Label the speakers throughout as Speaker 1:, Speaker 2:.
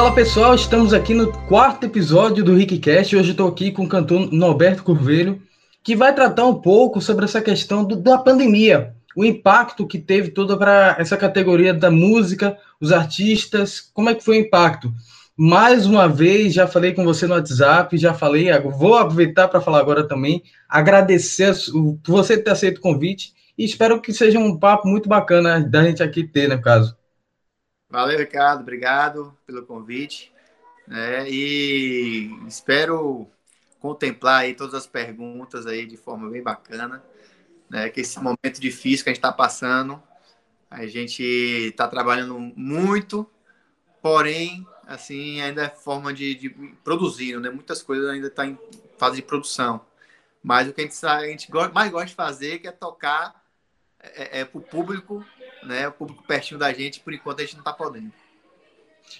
Speaker 1: Fala pessoal, estamos aqui no quarto episódio do Rickcast. Hoje estou aqui com o cantor Norberto Curvelho, que vai tratar um pouco sobre essa questão do, da pandemia, o impacto que teve toda para essa categoria da música, os artistas, como é que foi o impacto? Mais uma vez, já falei com você no WhatsApp, já falei, vou aproveitar para falar agora também, agradecer por você ter aceito o convite e espero que seja um papo muito bacana da gente aqui ter, no caso.
Speaker 2: Valeu, Ricardo. Obrigado pelo convite. Né? E espero contemplar aí todas as perguntas aí de forma bem bacana. Né? Que esse momento difícil que a gente está passando, a gente está trabalhando muito, porém, assim, ainda é forma de, de produzir, né? Muitas coisas ainda estão tá em fase de produção. Mas o que a gente, a gente mais gosta de fazer é tocar é, é, é para o público né? O público pertinho da gente, por enquanto a gente não está podendo.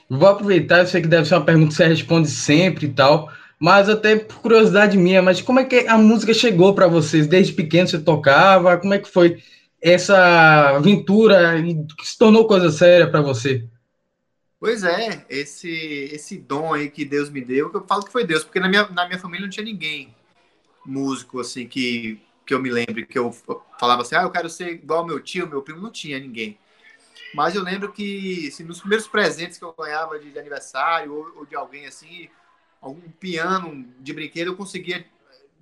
Speaker 1: Vou aproveitar, eu sei que deve ser uma pergunta que você responde sempre e tal, mas até por curiosidade minha, mas como é que a música chegou para vocês? Desde pequeno você tocava? Como é que foi essa aventura que se tornou coisa séria para você?
Speaker 2: Pois é, esse esse dom aí que Deus me deu, que eu falo que foi Deus, porque na minha, na minha família não tinha ninguém músico assim que que eu me lembro que eu falava assim, ah, eu quero ser igual meu tio, meu primo, não tinha ninguém. Mas eu lembro que assim, nos primeiros presentes que eu ganhava de, de aniversário ou, ou, de alguém assim, algum piano de brinquedo, eu conseguia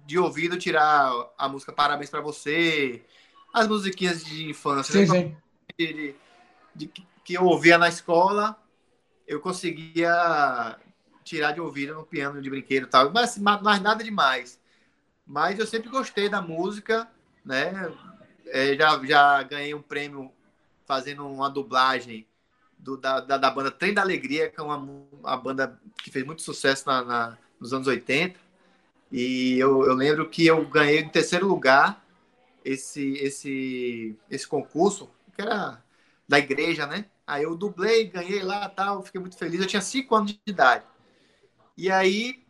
Speaker 2: de ouvido tirar a música Parabéns para você, as musiquinhas de infância
Speaker 1: sim, né? sim.
Speaker 2: De, de, de, que eu ouvia na escola, eu conseguia tirar de ouvido no piano de brinquedo e tal, mas, mas nada demais. Mas eu sempre gostei da música, né? É, já, já ganhei um prêmio fazendo uma dublagem do, da, da, da, banda Trem da Alegria, que é uma, uma banda que fez muito sucesso na, na nos anos 80. E eu, eu, lembro que eu ganhei em terceiro lugar esse, esse, esse concurso, que era da igreja, né? Aí eu dublei, ganhei lá tal, fiquei muito feliz. Eu tinha cinco anos de idade. E aí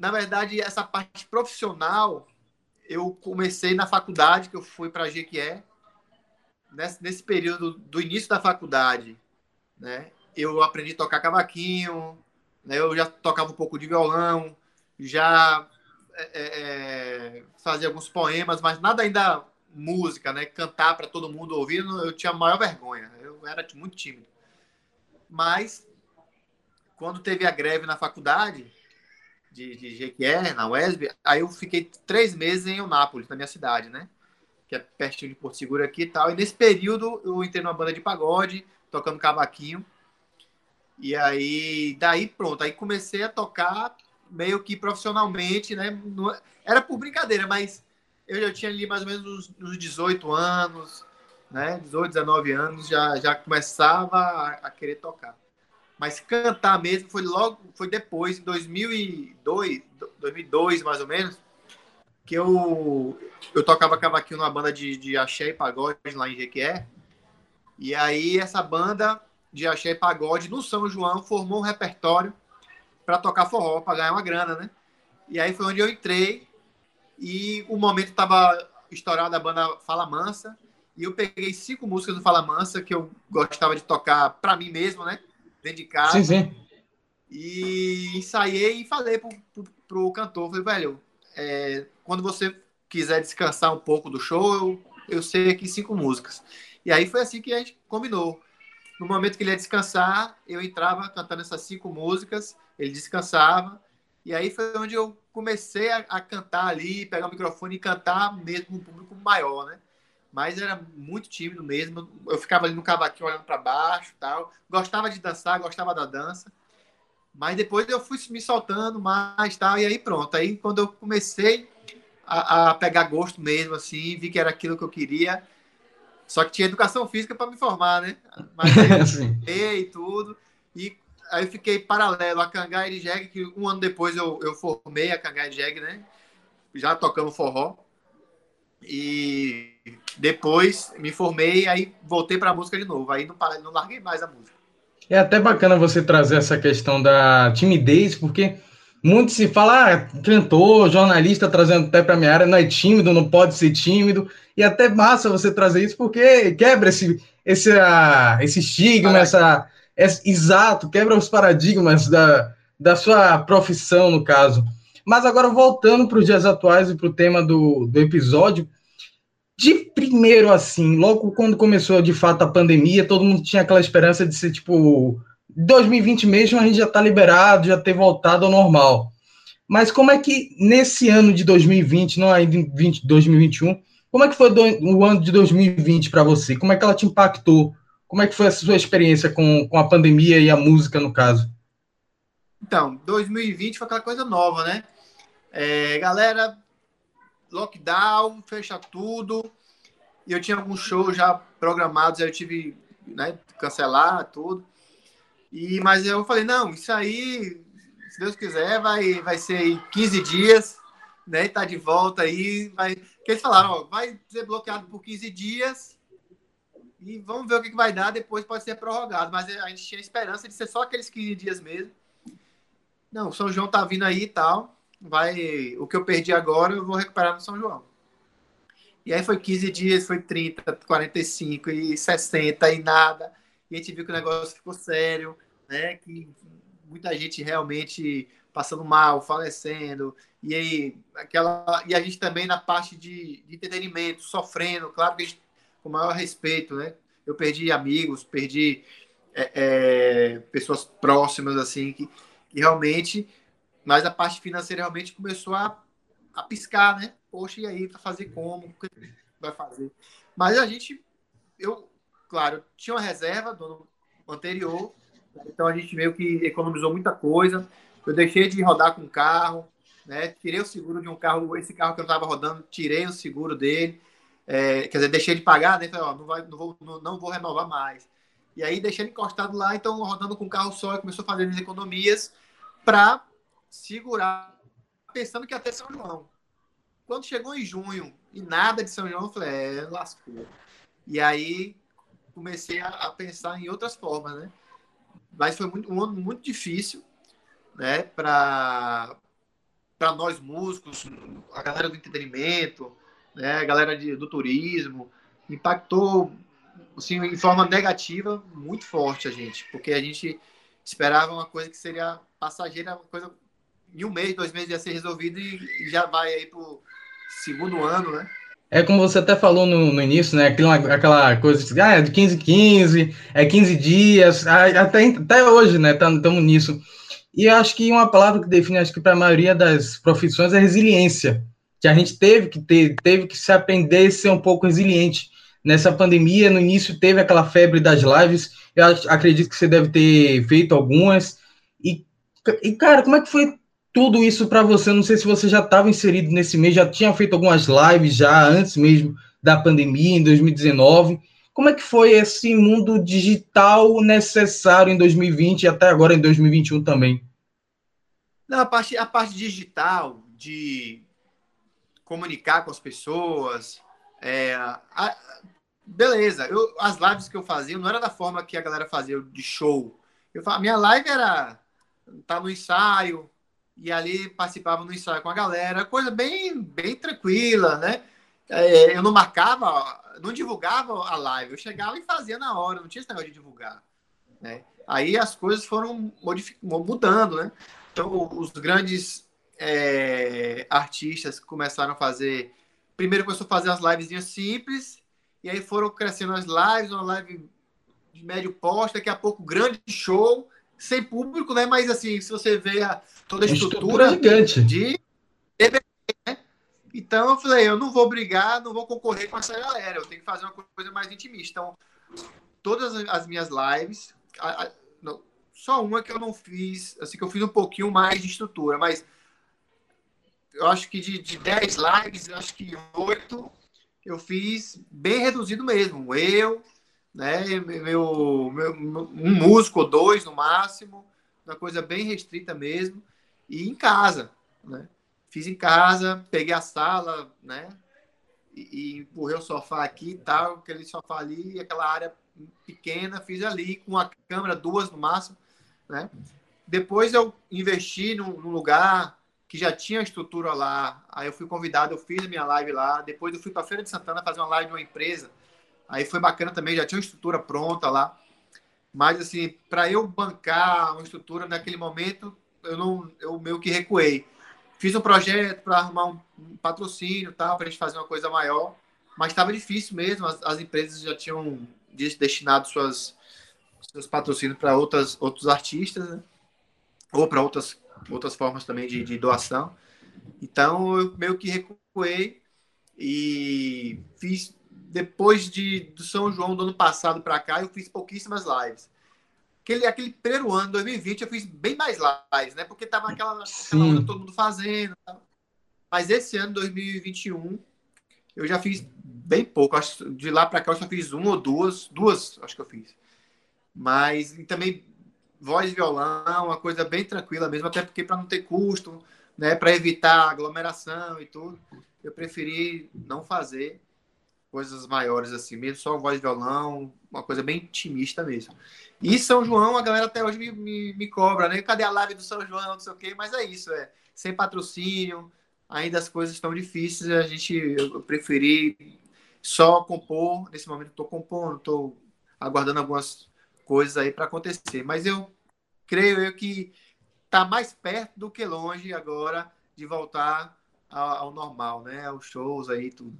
Speaker 2: na verdade, essa parte profissional, eu comecei na faculdade, que eu fui para a Jequié. Nesse, nesse período do início da faculdade, né, eu aprendi a tocar cavaquinho, né, eu já tocava um pouco de violão, já é, é, é fazia alguns poemas, mas nada ainda música, né? Cantar para todo mundo ouvir, eu tinha maior vergonha. Eu era muito tímido. Mas quando teve a greve na faculdade, de, de Jequié, na UESB, aí eu fiquei três meses em Eunápolis, na minha cidade, né? Que é pertinho de Porto Seguro aqui e tal. E nesse período eu entrei numa banda de pagode, tocando cavaquinho. E aí, daí pronto, aí comecei a tocar meio que profissionalmente, né? Era por brincadeira, mas eu já tinha ali mais ou menos uns 18 anos, né? 18, 19 anos, já, já começava a, a querer tocar. Mas cantar mesmo foi logo, foi depois, em 2002, 2002 mais ou menos, que eu, eu tocava cavaquinho numa banda de, de axé e pagode lá em Jequié. E aí essa banda de axé e pagode no São João formou um repertório para tocar forró, para ganhar uma grana, né? E aí foi onde eu entrei e o momento estava estourado a banda Fala Mansa e eu peguei cinco músicas do Fala Mansa que eu gostava de tocar para mim mesmo, né? Dentro de casa.
Speaker 1: Sim, sim.
Speaker 2: E ensaiei e falei pro, pro, pro cantor, falei, velho, é, quando você quiser descansar um pouco do show, eu, eu sei aqui cinco músicas. E aí foi assim que a gente combinou. No momento que ele ia descansar, eu entrava cantando essas cinco músicas, ele descansava, e aí foi onde eu comecei a, a cantar ali, pegar o microfone e cantar mesmo com um público maior, né? Mas era muito tímido mesmo. Eu ficava ali no cavaquinho olhando para baixo, tal. Gostava de dançar, gostava da dança. Mas depois eu fui me soltando mais, tal, e aí pronto. Aí quando eu comecei a, a pegar gosto mesmo assim, vi que era aquilo que eu queria. Só que tinha educação física para me formar, né? Mas aí, e tudo. E aí eu fiquei paralelo a Cangai de Jeg, que um ano depois eu, eu formei a Cangai de Jeg, né? Já tocando forró. E depois me formei, aí voltei para a música de novo. Aí não, não larguei mais a música.
Speaker 1: É até bacana você trazer essa questão da timidez, porque muito se fala, ah, cantor, jornalista trazendo até para minha área, não é tímido, não pode ser tímido. E até massa você trazer isso, porque quebra esse, esse, uh, esse estigma, essa, é, exato, quebra os paradigmas da, da sua profissão, no caso. Mas agora, voltando para os dias atuais e para o tema do, do episódio, de primeiro, assim, logo quando começou de fato a pandemia, todo mundo tinha aquela esperança de ser tipo 2020 mesmo, a gente já está liberado, já ter voltado ao normal. Mas como é que nesse ano de 2020, não ainda em 20, 2021, como é que foi do, o ano de 2020 para você? Como é que ela te impactou? Como é que foi a sua experiência com, com a pandemia e a música, no caso?
Speaker 2: Então, 2020 foi aquela coisa nova, né? É, galera, lockdown, fecha tudo. E eu tinha alguns shows já programados, aí eu tive né, cancelar tudo. E, mas eu falei, não, isso aí, se Deus quiser, vai, vai ser 15 dias, né? Tá de volta aí. Vai... Porque eles falaram, ó, vai ser bloqueado por 15 dias e vamos ver o que, que vai dar, depois pode ser prorrogado. Mas a gente tinha esperança de ser só aqueles 15 dias mesmo. Não, o São João tá vindo aí e tal. Vai, o que eu perdi agora, eu vou recuperar no São João. E aí foi 15 dias, foi 30, 45 e 60 e nada. E a gente viu que o negócio ficou sério, né? Que muita gente realmente passando mal, falecendo. E aí, aquela. E a gente também na parte de, de entretenimento, sofrendo, claro que gente, com o maior respeito, né? Eu perdi amigos, perdi é, é, pessoas próximas, assim, que, que realmente. Mas a parte financeira realmente começou a, a piscar, né? Poxa, e aí, para fazer como? O vai fazer? Mas a gente. Eu, claro, tinha uma reserva do ano anterior, então a gente meio que economizou muita coisa. Eu deixei de rodar com carro, né? Tirei o seguro de um carro, esse carro que eu estava rodando, tirei o seguro dele. É, quer dizer, deixei de pagar, né? Falei, ó, não, vai, não, vou, não, não, vou renovar mais. E aí deixei ele encostado lá, então rodando com carro só, começou a fazer as economias para segurar, pensando que ter São João. Quando chegou em junho e nada de São João, eu falei, é, lascou. E aí comecei a, a pensar em outras formas, né? Mas foi muito, um ano muito difícil, né? Para para nós músicos, a galera do entretenimento, né, a galera de, do turismo, impactou assim, em forma negativa muito forte a gente, porque a gente esperava uma coisa que seria passageira, uma coisa em um mês, dois meses ia ser resolvido e, já vai aí pro segundo ano, né?
Speaker 1: É como você até falou no, no início, né? Aquela, aquela coisa de, ah, é de 15 15, é 15 dias, até, até hoje, né? Estamos nisso. E acho que uma palavra que define, acho que para a maioria das profissões é resiliência. Que a gente teve que ter, teve que se aprender a ser um pouco resiliente. Nessa pandemia, no início teve aquela febre das lives, eu acredito que você deve ter feito algumas. E, e cara, como é que foi tudo isso para você? Não sei se você já estava inserido nesse mês, já tinha feito algumas lives já antes mesmo da pandemia, em 2019. Como é que foi esse mundo digital necessário em 2020 e até agora em 2021 também?
Speaker 2: Não, a parte, a parte digital, de comunicar com as pessoas, é, a, beleza. Eu, as lives que eu fazia não era da forma que a galera fazia de show. Eu, a minha live era tá no ensaio, e ali participava no ensaio com a galera, coisa bem, bem tranquila, né? É, eu não marcava, não divulgava a live, eu chegava e fazia na hora, não tinha esse negócio de divulgar, né? Aí as coisas foram mudando, né? Então, os grandes é, artistas começaram a fazer. Primeiro começou a fazer as livezinhas simples, e aí foram crescendo as lives, uma live de médio poste, daqui a pouco grande show, sem público, né? Mas assim, se você vê a, toda a estrutura, estrutura gigante. de né? Então eu falei, eu não vou brigar, não vou concorrer com essa galera, eu tenho que fazer uma coisa mais intimista. Então, todas as minhas lives, a, a, não, só uma que eu não fiz, assim, que eu fiz um pouquinho mais de estrutura, mas eu acho que de, de 10 lives, acho que 8 eu fiz bem reduzido mesmo. Eu, né? Meu, meu, um músico ou dois no máximo, uma coisa bem restrita mesmo, e em casa, né? Fiz em casa, peguei a sala, né? E, e empurrei o sofá aqui e tal, aquele sofá ali, aquela área pequena, fiz ali com a câmera, duas no máximo, né? Depois eu investi num, lugar que já tinha estrutura lá. Aí eu fui convidado, eu fiz a minha live lá. Depois eu fui para Feira de Santana fazer uma live de uma empresa Aí foi bacana também, já tinha uma estrutura pronta lá. Mas, assim, para eu bancar uma estrutura naquele momento, eu não eu meio que recuei. Fiz um projeto para arrumar um, patrocínio, tal, para a gente fazer uma coisa maior, mas estava difícil mesmo. As, as, empresas já tinham destinado suas, seus patrocínios para outros artistas, né? ou para outras outras formas também de, de doação. Então, eu meio que recuei e fiz depois de, do São João do ano passado para cá, eu fiz pouquíssimas lives. Aquele, aquele primeiro ano, 2020, eu fiz bem mais lives, né? Porque tava aquela, aquela hora todo mundo fazendo. Mas esse ano, 2021, eu já fiz bem pouco. Acho de lá para cá eu só fiz uma ou duas, duas, acho que eu fiz. Mas e também voz e violão, uma coisa bem tranquila mesmo, até porque para não ter custo, né, para evitar aglomeração e tudo, eu preferi não fazer coisas maiores assim, mesmo só voz e violão, uma coisa bem intimista mesmo. E São João, a galera até hoje me, me, me cobra, né? Cadê a live do São João, não sei o quê, mas é isso, é sem patrocínio, ainda as coisas estão difíceis, a gente eu preferi só compor, nesse momento estou compondo, estou aguardando algumas coisas aí para acontecer, mas eu creio eu que está mais perto do que longe agora de voltar ao, ao normal, né? Os shows aí tudo.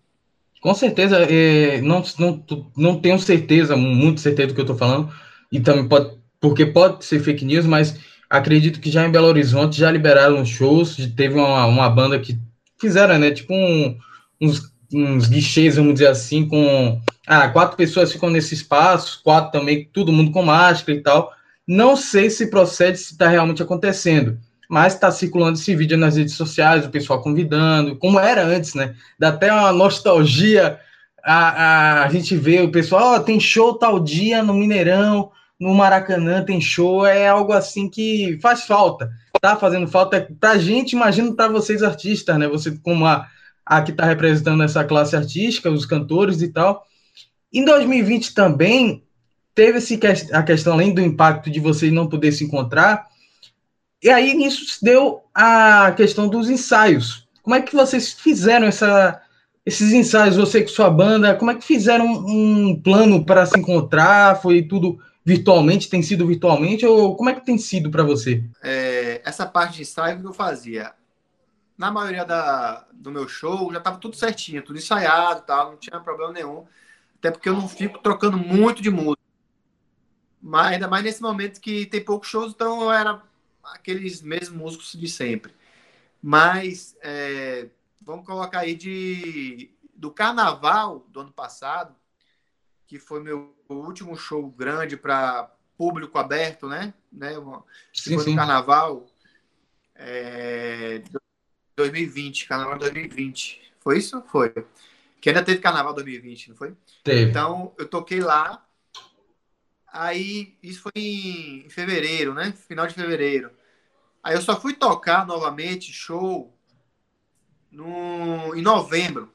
Speaker 1: Com certeza, é, não, não, não tenho certeza, muito certeza do que eu estou falando, e também pode, porque pode ser fake news, mas acredito que já em Belo Horizonte já liberaram shows, teve uma, uma banda que fizeram, né, tipo um, uns, uns guichês, vamos dizer assim, com ah, quatro pessoas ficam nesse espaço, quatro também, todo mundo com máscara e tal. Não sei se procede, se está realmente acontecendo mas está circulando esse vídeo nas redes sociais, o pessoal convidando, como era antes, né? Dá até uma nostalgia a, a, a gente vê o pessoal, oh, tem show tal dia no Mineirão, no Maracanã tem show, é algo assim que faz falta, tá fazendo falta pra gente, imagino para vocês artistas, né? Você como a, a que está representando essa classe artística, os cantores e tal. Em 2020 também teve esse, a questão, além do impacto de vocês não poder se encontrar, e aí nisso deu a questão dos ensaios. Como é que vocês fizeram essa, esses ensaios, você com sua banda? Como é que fizeram um plano para se encontrar? Foi tudo virtualmente? Tem sido virtualmente? Ou como é que tem sido para você?
Speaker 2: É, essa parte de ensaio que eu fazia. Na maioria da, do meu show já estava tudo certinho, tudo ensaiado, tal, não tinha problema nenhum. Até porque eu não fico trocando muito de música. Mas ainda mais nesse momento que tem poucos shows, então era aqueles mesmos músicos de sempre. Mas é, vamos colocar aí de do carnaval do ano passado, que foi meu último show grande para público aberto, né? né?
Speaker 1: Sim,
Speaker 2: foi
Speaker 1: sim.
Speaker 2: no carnaval é, 2020, carnaval 2020. Foi isso? Foi. Que ainda teve carnaval 2020, não foi?
Speaker 1: Teve.
Speaker 2: Então, eu toquei lá Aí, isso foi em fevereiro, né? Final de fevereiro. Aí eu só fui tocar novamente, show, no, em novembro.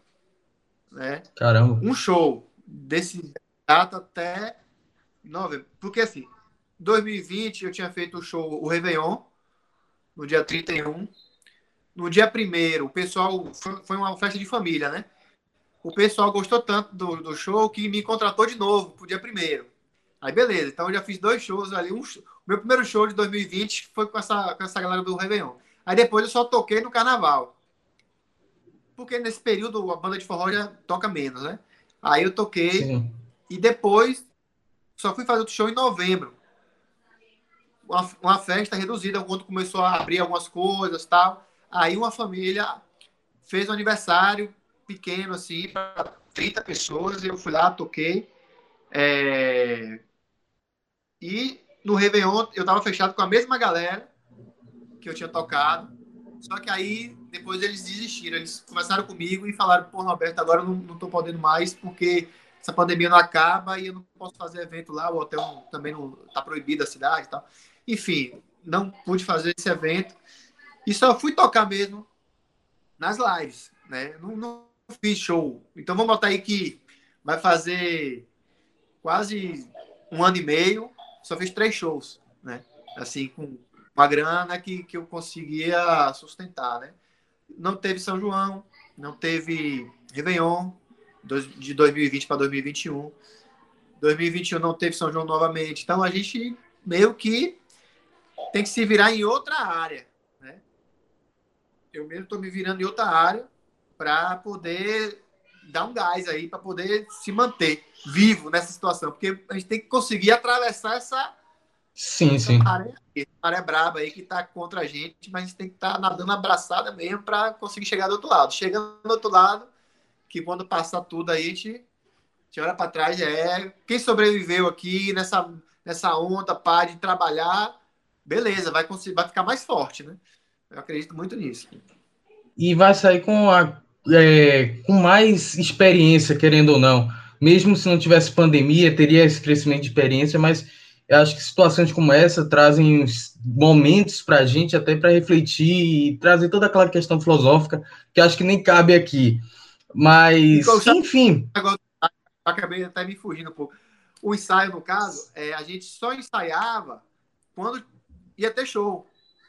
Speaker 2: Né?
Speaker 1: Caramba.
Speaker 2: Um show desse data até novembro. Porque assim, 2020 eu tinha feito o show, o Réveillon, no dia 31. No dia 1 o pessoal, foi, foi uma festa de família, né? O pessoal gostou tanto do, do show que me contratou de novo pro dia 1 Aí beleza, então eu já fiz dois shows ali. Um, meu primeiro show de 2020 foi com essa, com essa galera do Réveillon. Aí depois eu só toquei no carnaval. Porque nesse período a banda de forró já toca menos, né? Aí eu toquei Sim. e depois só fui fazer outro show em novembro. Uma, uma festa reduzida, quando começou a abrir algumas coisas tal. Aí uma família fez um aniversário pequeno, assim, para 30 pessoas. E eu fui lá, toquei. É, e no Réveillon eu tava fechado com a mesma galera que eu tinha tocado. Só que aí depois eles desistiram. Eles conversaram comigo e falaram: Pô, Roberto, agora eu não, tô podendo mais porque essa pandemia não acaba e eu não posso fazer evento lá. O hotel também não tá proibido a cidade e tal. Enfim, não pude fazer esse evento. E só fui tocar mesmo nas lives, né? Não, não fiz show. Então vamos botar aí que vai fazer quase um ano e meio só fiz três shows, né? Assim, com uma grana que, que eu conseguia sustentar, né? Não teve São João, não teve Réveillon de 2020 para 2021. 2021 não teve São João novamente. Então a gente meio que tem que se virar em outra área. Né? Eu mesmo estou me virando em outra área para poder dar um gás aí, para poder se manter vivo nessa situação. Porque a gente tem que conseguir atravessar essa.
Speaker 1: Sim, essa sim.
Speaker 2: Maré braba aí que está contra a gente, mas a gente tem que estar tá nadando abraçada mesmo para conseguir chegar do outro lado. Chegando do outro lado, que quando passar tudo aí, a gente, a olha para trás, é quem sobreviveu aqui nessa, nessa onda, pá, de trabalhar, beleza, vai, conseguir, vai ficar mais forte, né? Eu acredito muito nisso.
Speaker 1: E vai sair com, a, é, com mais experiência, querendo ou não. Mesmo se não tivesse pandemia, teria esse crescimento de experiência, mas eu acho que situações como essa trazem momentos para a gente até para refletir e trazer toda aquela questão filosófica que acho que nem cabe aqui. Mas, enfim.
Speaker 2: Agora, acabei até me fugindo um pouco. O ensaio, no caso, é, a gente só ensaiava quando ia ter show.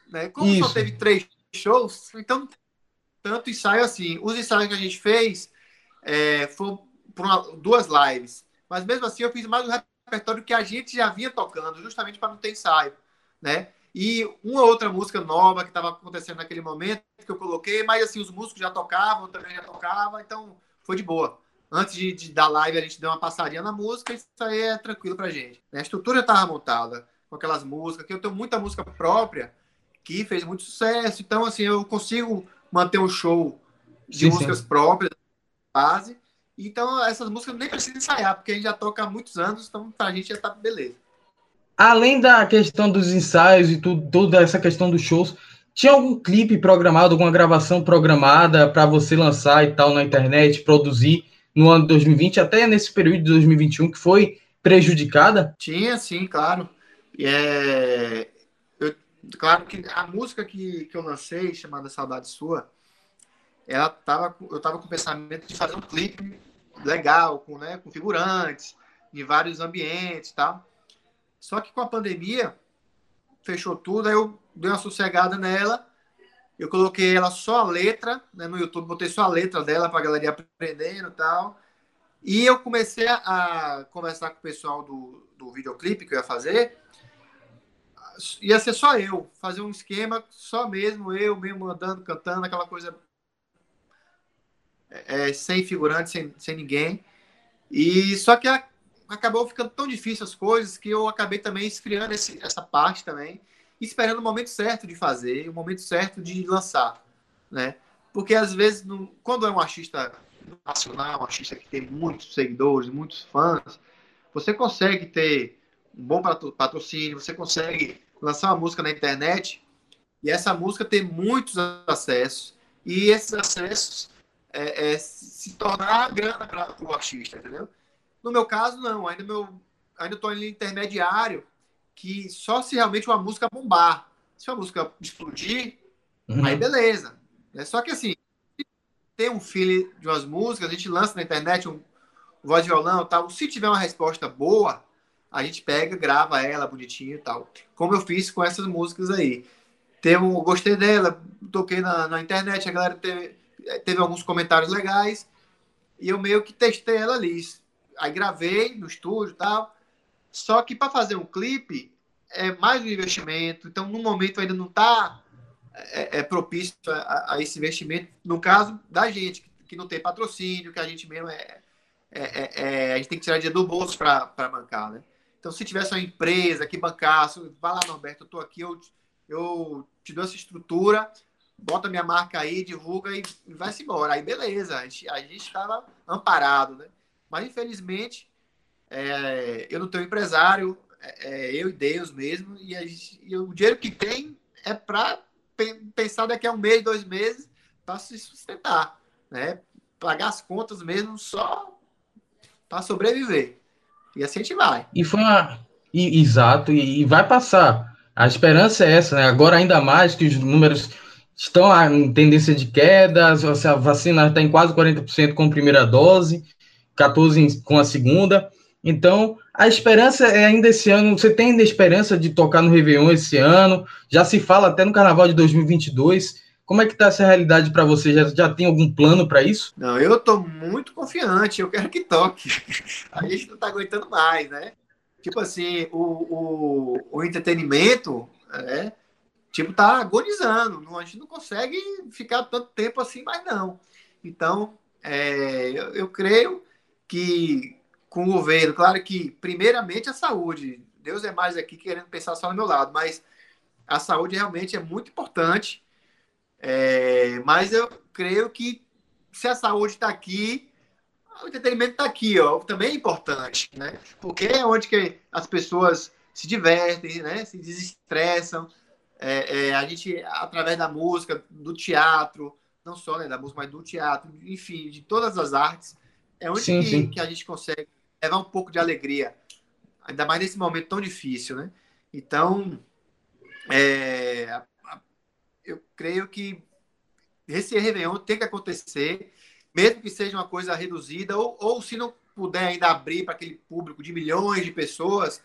Speaker 2: Né? Como Isso. só teve três shows, então tanto ensaio assim. Os ensaios que a gente fez é, foram uma, duas lives. Mas mesmo assim eu fiz mais um repertório que a gente já vinha tocando, justamente para não ter ensaio. Né? E uma outra música nova que estava acontecendo naquele momento, que eu coloquei, mas assim, os músicos já tocavam, também já tocavam, então foi de boa. Antes de, de dar live, a gente deu uma passadinha na música, isso aí é tranquilo pra gente. A estrutura já estava montada com aquelas músicas, que eu tenho muita música própria que fez muito sucesso, então assim, eu consigo manter um show de sim, músicas sim. próprias, base, então essas músicas nem precisa ensaiar, porque a gente já toca há muitos anos, então pra gente já tá beleza
Speaker 1: além da questão dos ensaios e tudo, toda essa questão dos shows, tinha algum clipe programado, alguma gravação programada para você lançar e tal na internet, produzir no ano de 2020, até nesse período de 2021 que foi prejudicada?
Speaker 2: Tinha, sim, claro. É... Claro que a música que, que eu lancei, chamada Saudade Sua, ela tava, eu tava com o pensamento de fazer um clipe legal, com, né, com figurantes, em vários ambientes tal. Só que com a pandemia, fechou tudo, aí eu dei uma sossegada nela. Eu coloquei ela só a letra, né, no YouTube, botei só a letra dela para a galera ir aprendendo e tal. E eu comecei a, conversar com o pessoal do, do videoclipe que eu ia fazer. Ia ser só eu, fazer um esquema só mesmo, eu mesmo andando, cantando, aquela coisa é, sem figurante, sem, sem ninguém. E só que a, acabou ficando tão difícil as coisas que eu acabei também esfriando esse, essa parte também, esperando o momento certo de fazer, o momento certo de lançar, né? Porque às vezes, quando é um artista nacional, um artista que tem muitos seguidores, muitos fãs, você consegue ter um bom patrocínio, você consegue lançar uma música na internet e essa música tem muitos acessos e esses acessos é, é, se tornar grana para o artista, entendeu? No meu caso, não. Ainda meu, ainda estou em intermediário, que só se realmente uma música bombar. Se a música explodir, uhum. aí beleza. É só que assim, tem um feeling de umas músicas, a gente lança na internet um, um voz de violão e tal. Se tiver uma resposta boa, a gente pega, grava ela bonitinho e tal. Como eu fiz com essas músicas aí. Teve um, gostei dela, toquei na, na internet, a galera teve, teve alguns comentários legais e eu meio que testei ela ali aí gravei no estúdio e tal. Só que para fazer um clipe é mais um investimento, então no momento ainda não está é, é, propício a, a, esse investimento, no caso da gente, que não tem patrocínio, que a gente mesmo é. é, é, é a gente tem que tirar dinheiro do bolso para bancar, né? Então, se tivesse uma empresa que bancasse, vai lá, Norberto, eu estou aqui, eu, eu te dou essa estrutura, bota minha marca aí, divulga e, vai-se embora. Aí, beleza, a gente estava amparado, né? Mas, infelizmente, é, eu não tenho empresário, é, é eu e Deus mesmo, e, gente, e, o dinheiro que tem é para pensar daqui a um mês, dois meses, para se sustentar, né? Pagar as contas mesmo só para sobreviver. E assim a gente vai.
Speaker 1: E foi uma. E, exato, e, e vai passar. A esperança é essa, né? Agora, ainda mais que os números estão em tendência de queda, a vacina está em quase 40% com a primeira dose. 14 com a segunda. Então, a esperança é ainda esse ano. Você tem ainda esperança de tocar no Réveillon esse ano? Já se fala até no Carnaval de 2022. Como é que está essa realidade para você? Já, já tem algum plano para isso?
Speaker 2: Não, eu estou muito confiante, eu quero que toque. A gente não está aguentando mais, né? Tipo assim, o, o, o entretenimento, é, tipo, tá agonizando. A gente não consegue ficar tanto tempo assim mais não. Então, é, eu, eu creio que com o governo, claro que primeiramente a saúde. Deus é mais aqui querendo pensar só no meu lado, mas a saúde realmente é muito importante. É, mas eu creio que se a saúde está aqui, o entretenimento está aqui, ó, também é importante, né? Porque é onde que as pessoas se divertem, né? Se desestressam. É, é, a gente, através da música, do teatro, não só né, da música, mas do teatro, enfim, de todas as artes, é onde sim, que, sim. que a gente consegue levar um pouco de alegria, ainda mais nesse momento tão difícil, né? Então, é, eu creio que esse Réveillon tem que acontecer, mesmo que seja uma coisa reduzida, ou, ou se não puder ainda abrir para aquele público de milhões de pessoas,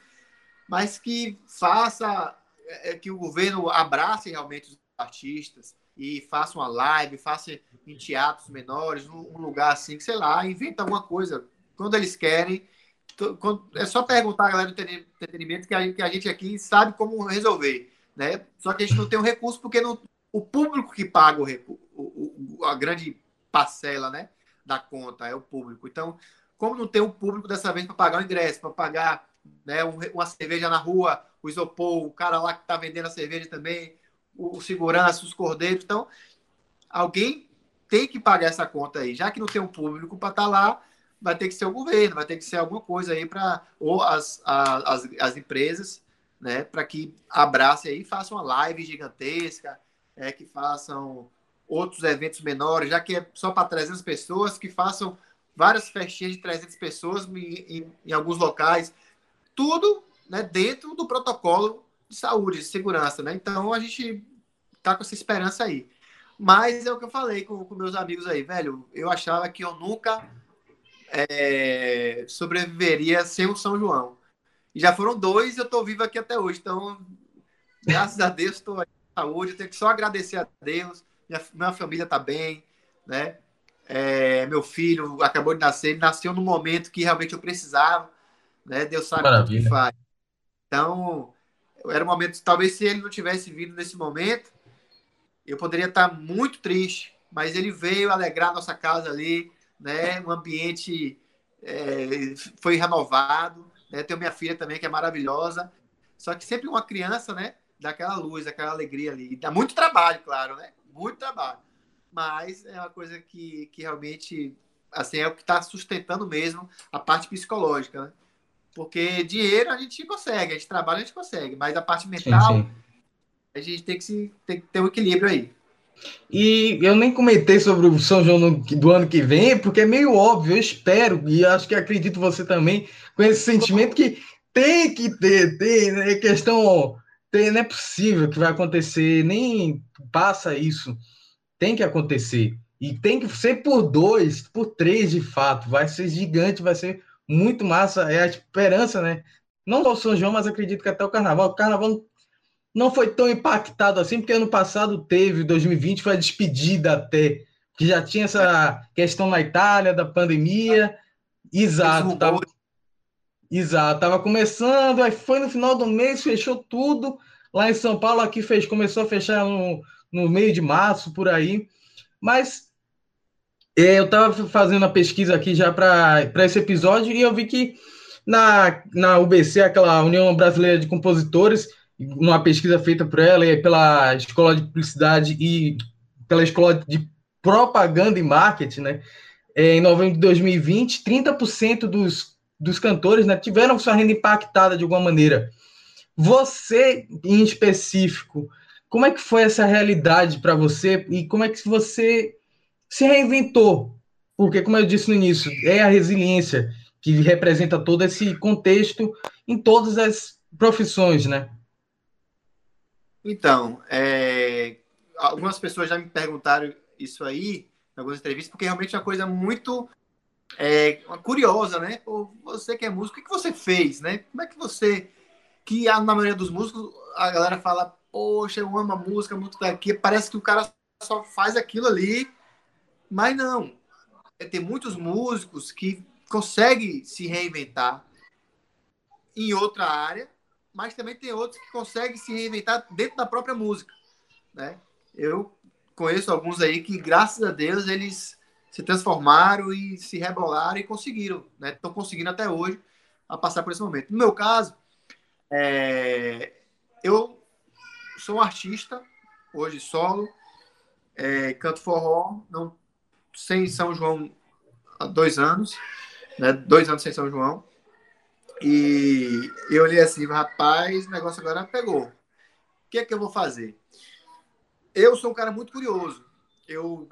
Speaker 2: mas que faça, é, é, que o governo abrace realmente os artistas e faça uma live, faça em teatros menores, um lugar assim, que sei lá, inventa alguma coisa, quando eles querem. É só perguntar a galera do entretenimento que a, gente aqui sabe como resolver. Né? Só que a gente não tem o recurso porque não, o público que paga o, o, o, a grande parcela né, da conta é o público. Então, como não tem o público dessa vez para pagar o ingresso, para pagar né, uma cerveja na rua, o isopor, o cara lá que está vendendo a cerveja também, o, segurança, os cordeiros. Então, alguém tem que pagar essa conta aí. Já que não tem um público para estar tá lá, vai ter que ser o governo, vai ter que ser alguma coisa aí para ou as, as, as empresas, né, para que abracem aí, façam uma live gigantesca, é, que façam outros eventos menores, já que é só para 300 pessoas, que façam várias festinhas de 300 pessoas em, em, em alguns locais, tudo né, dentro do protocolo de saúde, de segurança, né? Então a gente tá com essa esperança aí. Mas é o que eu falei com, com meus amigos aí, velho. Eu achava que eu nunca é, sobreviveria sem o São João. E já foram dois e eu estou vivo aqui até hoje. Então, graças a Deus, estou aí saúde. Eu tenho que só agradecer a Deus. Minha, minha família está bem, né? É, meu filho acabou de nascer, ele nasceu no momento que realmente eu precisava, né? Deus sabe o que faz. Então, era um momento, talvez se ele não tivesse vindo nesse momento, eu poderia estar muito triste, mas ele veio alegrar nossa casa ali, né? Um ambiente é, foi renovado, né? Tenho minha filha também que é maravilhosa. Só que sempre uma criança, né? Dá aquela luz, aquela alegria ali. Dá muito trabalho, claro, né? Muito trabalho. Mas é uma coisa que, que realmente assim é o que está sustentando mesmo a parte psicológica, né? Porque dinheiro a gente consegue, a gente trabalha, a gente consegue, mas a parte mental sim, sim. a gente tem que, se, tem que ter um equilíbrio aí.
Speaker 1: E eu nem comentei sobre o São João do ano que vem, porque é meio óbvio, eu espero, e acho que acredito você também, com esse sentimento que tem que ter, tem, né? Questão, tem, não é possível que vai acontecer, nem passa isso. Tem que acontecer. E tem que ser por dois, por três de fato. Vai ser gigante, vai ser muito massa. É a esperança, né? Não só o São João, mas acredito que até o Carnaval. O Carnaval não foi tão impactado assim, porque ano passado teve, 2020 foi a despedida até, que já tinha essa questão na Itália, da pandemia. Exato, tava, exato, tava começando, aí foi no final do mês, fechou tudo. Lá em São Paulo, aqui fez, começou a fechar no, no meio de março, por aí. Mas é, eu estava fazendo a pesquisa aqui já para esse episódio e eu vi que na, na UBC, aquela União Brasileira de Compositores, numa pesquisa feita por ela e pela Escola de Publicidade e pela Escola de Propaganda e Marketing, né? É, em novembro de 2020, 30% dos, dos cantores né, tiveram sua renda impactada de alguma maneira. Você, em específico, como é que foi essa realidade para você e como é que você se reinventou? Porque, como eu disse no início, é a resiliência que representa todo esse contexto em todas as profissões, né?
Speaker 2: Então, é, algumas pessoas já me perguntaram isso aí, em algumas entrevistas, porque realmente é uma coisa muito é, curiosa, né? Pô, você que é músico, o que você fez, né? Como é que você. Que na maioria dos músicos, a galera fala, poxa, eu amo a música, música daqui. Parece que o cara só faz aquilo ali. Mas não. É, tem muitos músicos que conseguem se reinventar em outra área, mas também tem outros que conseguem se reinventar dentro da própria música. Né? Eu conheço alguns aí que, graças a Deus, eles se transformaram e se rebolaram e conseguiram. Estão né? conseguindo até hoje a passar por esse momento. No meu caso, é, eu sou um artista, hoje solo, é, canto forró, não, sem São João há dois anos, né? dois anos sem São João. E eu olhei assim, rapaz, o negócio agora pegou. O que é que eu vou fazer? Eu sou um cara muito curioso. Eu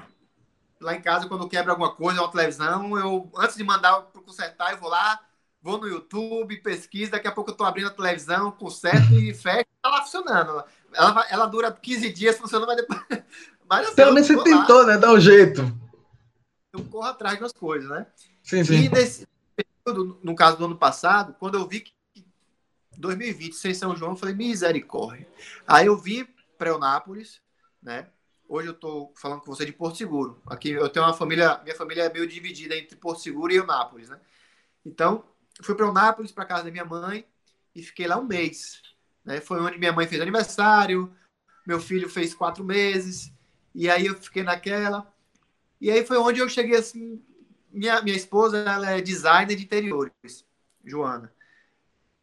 Speaker 2: lá em casa, quando eu quebro alguma coisa, uma televisão, eu antes de mandar para consertar, eu vou lá, vou no YouTube, pesquiso, daqui a pouco eu estou abrindo a televisão, conserto e fecho, tá lá funcionando. Ela, ela dura 15 dias funcionando, mas depois. Mas,
Speaker 1: assim, Pelo menos você tentou, né? Dá um jeito.
Speaker 2: Eu corro atrás das coisas, né?
Speaker 1: Sim, sim.
Speaker 2: E nesse período, no caso do ano passado, quando eu vi que 2020, sem São João, eu falei, misericórdia. Aí eu vim para Eunápolis, né? Hoje eu estou falando com você de Porto Seguro. Aqui eu tenho uma família, minha família é meio dividida entre Porto Seguro e Eunápolis, né? Então, fui para Eunápolis, para casa da minha mãe, e fiquei lá um mês. Né? Foi onde minha mãe fez aniversário, meu filho fez quatro meses, e aí eu fiquei naquela. E aí foi onde eu cheguei assim. Minha, minha esposa ela é designer de interiores, Joana.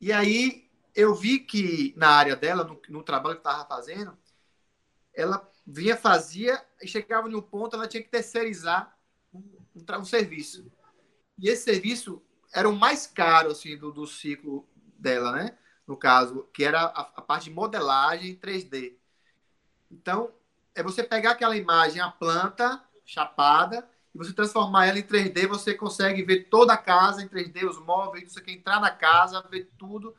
Speaker 2: E aí eu vi que na área dela, no, no trabalho que estava fazendo, ela vinha, fazia, e chegava em um ponto, ela tinha que terceirizar um, um, um serviço. E esse serviço era o mais caro assim, do, do ciclo dela, né? No caso, que era a, a parte de modelagem 3D. Então, é você pegar aquela imagem, a planta chapada, e você transformar ela em 3D, você consegue ver toda a casa em 3D, os móveis, você quer entrar na casa, ver tudo.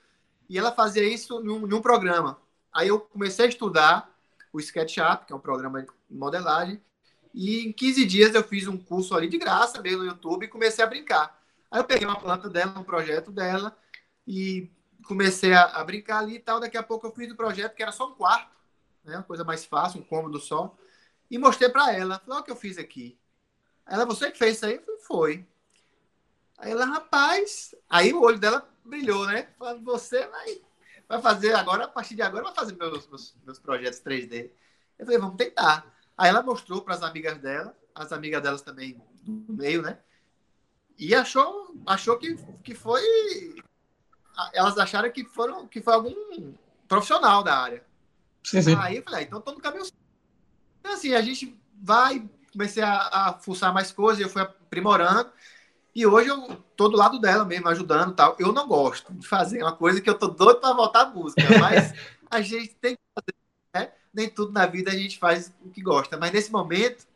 Speaker 2: E ela fazia isso num, num programa. Aí eu comecei a estudar o SketchUp, que é um programa de modelagem, e em 15 dias eu fiz um curso ali de graça mesmo no YouTube e comecei a brincar. Aí eu peguei uma planta dela, um projeto dela, e comecei a, a, brincar ali e tal. Daqui a pouco eu fiz o projeto que era só um quarto, né? Uma coisa mais fácil, um cômodo só. E mostrei para ela. Falei, olha o que eu fiz aqui. Ela, você que fez isso aí? Eu falei, foi. Aí ela, rapaz. Aí o olho dela brilhou, né? Falando, você vai, vai fazer agora, a partir de agora, vai fazer meus, meus, meus projetos 3D. Eu falei, vamos tentar. Aí ela mostrou para as amigas dela, as amigas delas também no meio, né? E achou, achou que, que foi. Elas acharam que, foram, que foi algum profissional da área.
Speaker 1: Sim, sim.
Speaker 2: Aí eu falei, ah, então tô no caminho. Então, assim, a gente vai, comecei a, a fuçar mais coisas, eu fui aprimorando. E hoje eu tô do lado dela mesmo, ajudando tal. Eu não gosto de fazer uma coisa que eu tô doido para voltar à música, mas a gente tem que fazer, né? Nem tudo na vida a gente faz o que gosta. Mas nesse momento,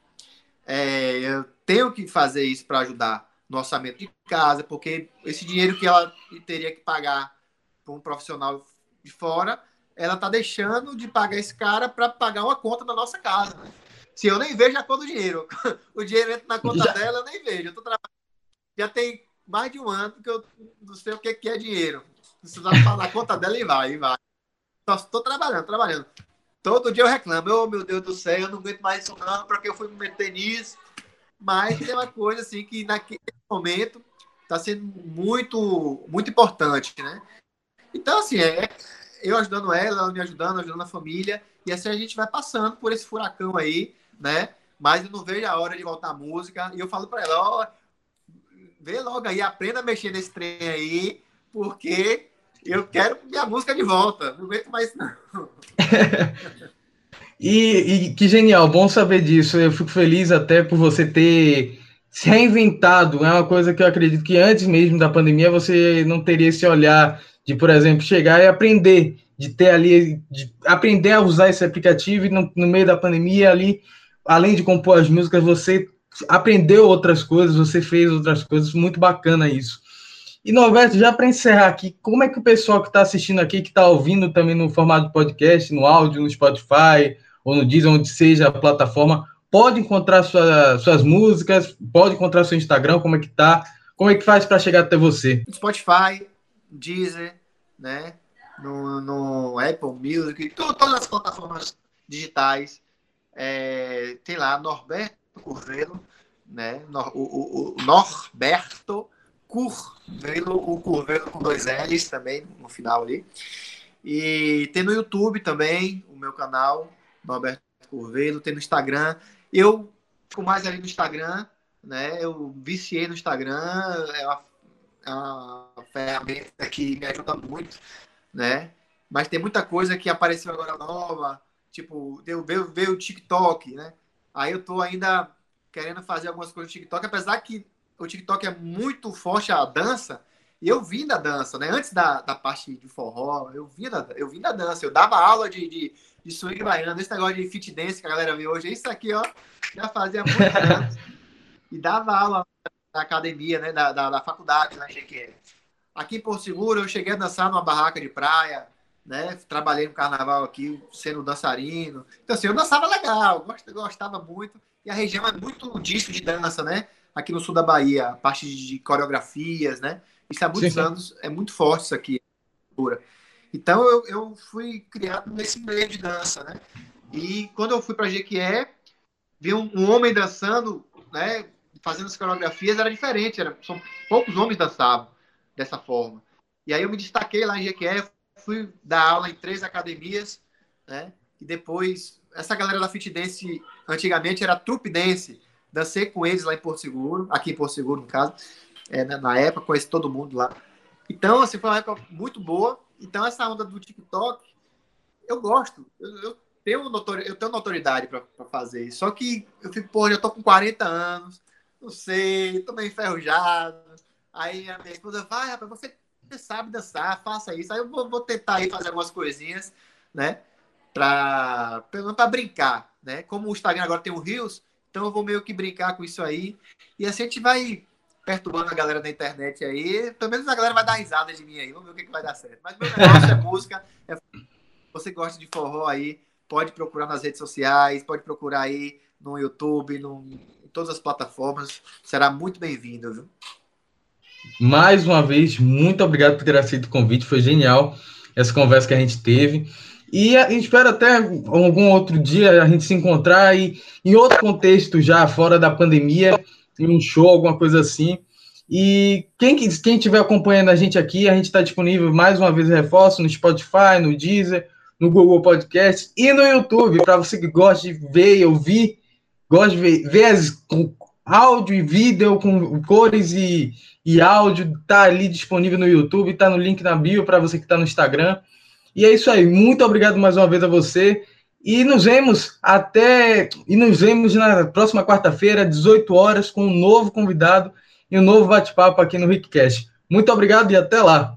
Speaker 2: é, eu tenho que fazer isso para ajudar no orçamento de casa, porque esse dinheiro que ela teria que pagar para um profissional de fora, ela está deixando de pagar esse cara para pagar uma conta da nossa casa. Se eu nem vejo a conta do dinheiro, o dinheiro entra na conta já... dela, eu nem vejo. Eu tô trabalhando. Já tem mais de um ano que eu não sei o que é dinheiro. Precisa falar na conta dela e vai, e vai. Só estou trabalhando, trabalhando. Todo dia eu reclamo, oh meu Deus do céu, eu não aguento mais isso não, para que eu fui me meter nisso. Mas tem uma coisa assim que naquele momento está sendo muito, muito importante, né? Então, assim, é eu ajudando ela, ela me ajudando, ajudando a família, e assim a gente vai passando por esse furacão aí, né? Mas eu não vejo a hora de voltar à música, e eu falo para ela, ó, vê logo aí, aprenda a mexer nesse trem aí, porque eu quero minha música de volta, não aguento mais não.
Speaker 1: E, e, que genial, bom saber disso. Eu fico feliz até por você ter se reinventado. É uma coisa que eu acredito que antes mesmo da pandemia você não teria esse olhar de, por exemplo, chegar e aprender, de ter ali, de aprender a usar esse aplicativo e no, no meio da pandemia ali, além de compor as músicas, você aprendeu outras coisas, você fez outras coisas, muito bacana isso. E Norberto, já para encerrar aqui, como é que o pessoal que está assistindo aqui, que está ouvindo também no formato podcast, no áudio, no Spotify, ou no Deezer, onde seja a plataforma, pode encontrar sua, suas músicas, pode encontrar seu Instagram, como é que tá, como é que faz para chegar até você?
Speaker 2: Spotify, Deezer, né, no, no Apple Music, todas as plataformas digitais, é, tem lá Norberto Curvelo, né? O, o, o Norberto Curvelo, o Curvelo com dois L's também no final ali. E tem no YouTube também, o meu canal, Norberto Curvelo, tem no Instagram. Eu fico mais ali no Instagram, né? Eu viciei no Instagram, é uma, é uma ferramenta que me ajuda muito, né? Mas tem muita coisa que apareceu agora nova, tipo, veio, veio o TikTok, né? Aí eu tô ainda querendo fazer algumas coisas no TikTok, apesar que o TikTok é muito forte a dança, e eu vim da dança, né? Antes da, da parte de forró, eu vim da, eu vim da dança. Eu dava aula de, de, de swing baiano, esse negócio de fit dance que a galera vê hoje. Isso aqui, ó, já fazia muito tempo. e dava aula na academia, né? Da, da, da faculdade, né? Aqui em Porto Seguro, eu cheguei a dançar numa barraca de praia, né? Trabalhei no carnaval aqui, sendo dançarino. Então, assim, eu dançava legal, gostava muito. E a região é muito disso de dança, né? Aqui no sul da Bahia, a parte de coreografias, né? Isso há muitos Sim. anos, é muito forte isso aqui. Então, eu, eu fui criado nesse meio de dança, né? E quando eu fui para Jequié, vi um, um, homem dançando, né? Fazendo as coreografias, era diferente. Era, são, poucos homens dançavam dessa forma. E aí eu me destaquei lá em Jequié, fui dar aula em três academias, né? E depois, essa galera da Fit Dance, antigamente era Trupe Dance. Dancei com eles lá em Porto Seguro, aqui em Porto Seguro, no caso, é, na época, conheci todo mundo lá. Então, assim, foi uma época muito boa. Então, essa onda do TikTok, eu gosto. Eu, eu tenho, notori eu tenho notoriedade para fazer isso. Só que eu fico, pô, eu tô com 40 anos, não sei, tô meio enferrujado. Aí a minha esposa vai, rapaz, você você sabe dançar, faça isso. Aí eu vou, vou tentar aí fazer algumas coisinhas, né? Pra, pra brincar, né? Como o Instagram agora tem o Rios, então eu vou meio que brincar com isso aí. E assim a gente vai perturbando a galera da internet aí. Pelo menos a galera vai dar risada de mim aí. Vamos ver o que, que vai dar certo. Mas meu negócio é música. É... Você gosta de forró aí, pode procurar nas redes sociais, pode procurar aí no YouTube, no, em todas as plataformas. Será muito bem-vindo, viu?
Speaker 1: Mais uma vez, muito obrigado por ter aceito o convite, foi genial essa conversa que a gente teve. E a espera até algum outro dia a gente se encontrar e em outro contexto já, fora da pandemia, em um show, alguma coisa assim. E quem, quem estiver acompanhando a gente aqui, a gente está disponível, mais uma vez, reforço, no Spotify, no Deezer, no Google Podcast e no YouTube, para você que gosta de ver e ouvir, gosta de ver, ver as, áudio e vídeo com cores e, e áudio, tá ali disponível no YouTube, tá no link na bio para você que está no Instagram. E é isso aí. Muito obrigado mais uma vez a você. E nos vemos até e nos vemos na próxima quarta-feira, 18 horas, com um novo convidado e um novo bate-papo aqui no Rickcast. Muito obrigado e até lá.